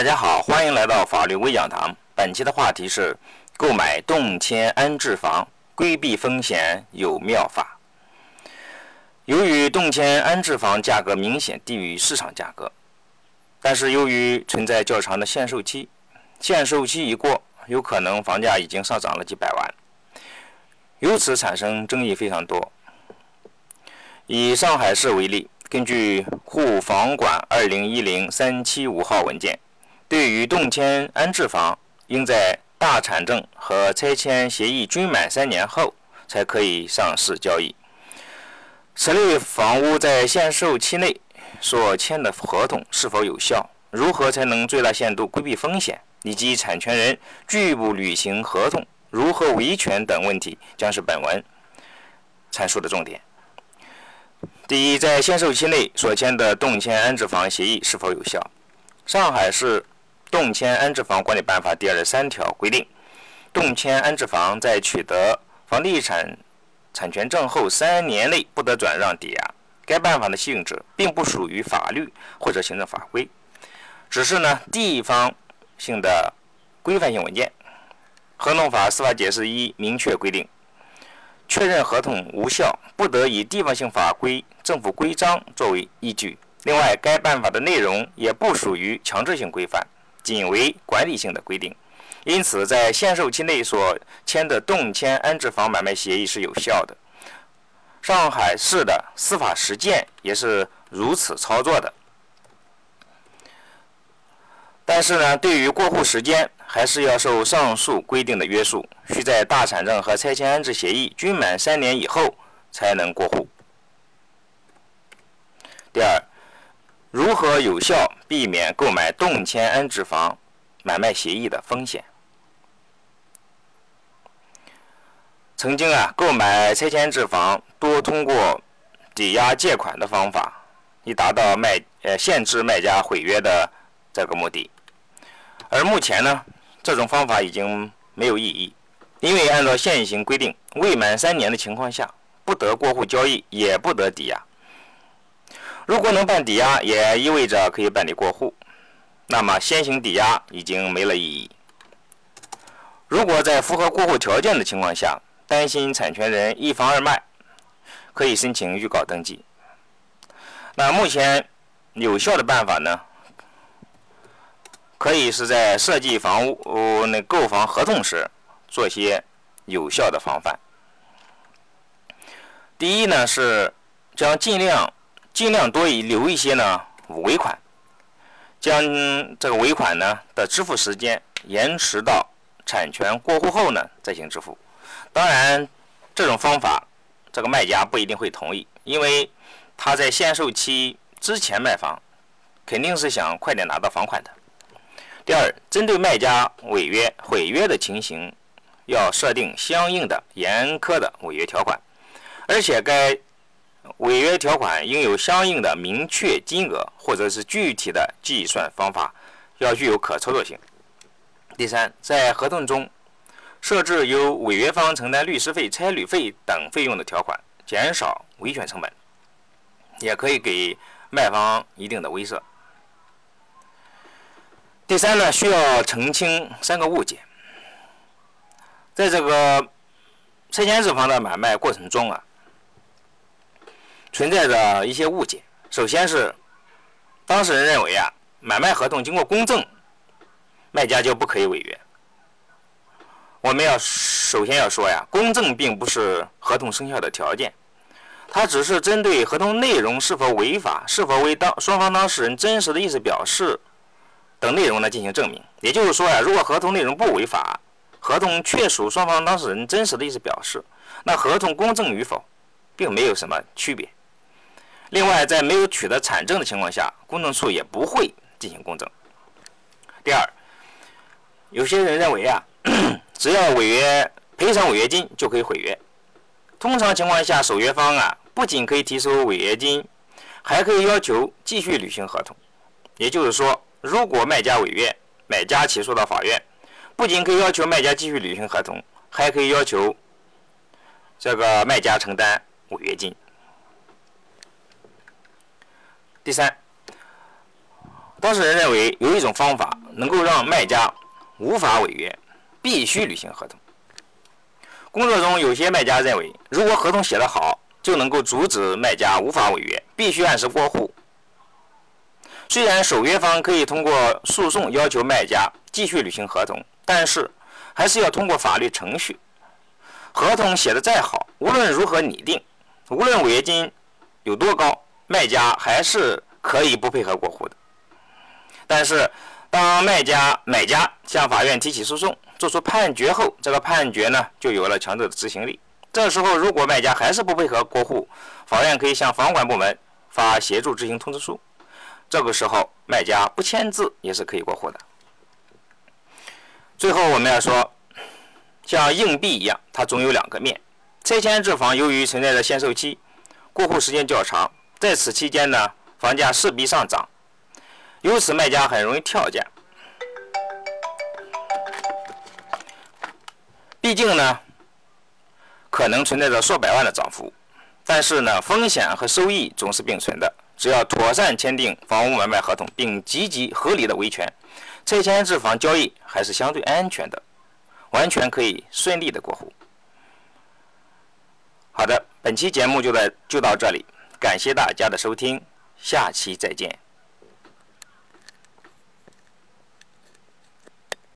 大家好，欢迎来到法律微讲堂。本期的话题是购买动迁安置房，规避风险有妙法。由于动迁安置房价格明显低于市场价格，但是由于存在较长的限售期，限售期一过，有可能房价已经上涨了几百万，由此产生争议非常多。以上海市为例，根据沪房管二零一零三七五号文件。对于动迁安置房，应在大产证和拆迁协议均满三年后才可以上市交易。此类房屋在限售期内所签的合同是否有效？如何才能最大限度规避风险？以及产权人拒不履行合同如何维权等问题，将是本文阐述的重点。第一，在限售期内所签的动迁安置房协议是否有效？上海市。动迁安置房管理办法第二十三条规定，动迁安置房在取得房地产产权证后三年内不得转让抵押。该办法的性质并不属于法律或者行政法规，只是呢地方性的规范性文件。合同法司法解释一明确规定，确认合同无效不得以地方性法规、政府规章作为依据。另外，该办法的内容也不属于强制性规范。仅为管理性的规定，因此在限售期内所签的动迁安置房买卖协议是有效的。上海市的司法实践也是如此操作的。但是呢，对于过户时间，还是要受上述规定的约束，需在大产证和拆迁安置协议均满三年以后才能过户。第二。如何有效避免购买动迁安置房买卖协议的风险？曾经啊，购买拆迁安置房多通过抵押借款的方法，以达到卖呃限制卖家毁约的这个目的。而目前呢，这种方法已经没有意义，因为按照现行规定，未满三年的情况下，不得过户交易，也不得抵押。如果能办抵押，也意味着可以办理过户，那么先行抵押已经没了意义。如果在符合过户条件的情况下，担心产权人一房二卖，可以申请预告登记。那目前有效的办法呢？可以是在设计房屋那购房合同时做些有效的防范。第一呢是将尽量。尽量多留一些呢尾款，将这个尾款呢的支付时间延迟到产权过户后呢再行支付。当然，这种方法这个卖家不一定会同意，因为他在限售期之前卖房，肯定是想快点拿到房款的。第二，针对卖家违约毁约的情形，要设定相应的严苛的违约条款，而且该。违约条款应有相应的明确金额，或者是具体的计算方法，要具有可操作性。第三，在合同中设置由违约方承担律师费、差旅费等费用的条款，减少维权成本，也可以给卖方一定的威慑。第三呢，需要澄清三个误解，在这个拆迁置房的买卖过程中啊。存在着一些误解。首先是当事人认为啊，买卖合同经过公证，卖家就不可以违约。我们要首先要说呀，公证并不是合同生效的条件，它只是针对合同内容是否违法、是否为当双方当事人真实的意思表示等内容呢进行证明。也就是说呀，如果合同内容不违法，合同确属双方当事人真实的意思表示，那合同公证与否，并没有什么区别。另外，在没有取得产证的情况下，公证处也不会进行公证。第二，有些人认为啊，只要违约赔偿违约金就可以毁约。通常情况下，守约方啊不仅可以提出违约金，还可以要求继续履行合同。也就是说，如果卖家违约，买家起诉到法院，不仅可以要求卖家继续履行合同，还可以要求这个卖家承担违约金。第三，当事人认为有一种方法能够让卖家无法违约，必须履行合同。工作中有些卖家认为，如果合同写得好，就能够阻止卖家无法违约，必须按时过户。虽然守约方可以通过诉讼要求卖家继续履行合同，但是还是要通过法律程序。合同写的再好，无论如何拟定，无论违约金有多高，卖家还是可以不配合过户的。但是，当卖家、买家向法院提起诉讼，作出判决后，这个判决呢就有了强制的执行力。这时候，如果卖家还是不配合过户，法院可以向房管部门发协助执行通知书。这个时候，卖家不签字也是可以过户的。最后，我们要说，像硬币一样，它总有两个面。拆迁置房由于存在着限售期，过户时间较长，在此期间呢，房价势必上涨，由此卖家很容易跳价。毕竟呢，可能存在着数百万的涨幅，但是呢，风险和收益总是并存的。只要妥善签订房屋买卖合同，并积极合理的维权，拆迁置房交易还是相对安全的，完全可以顺利的过户。好的，本期节目就在就到这里，感谢大家的收听，下期再见。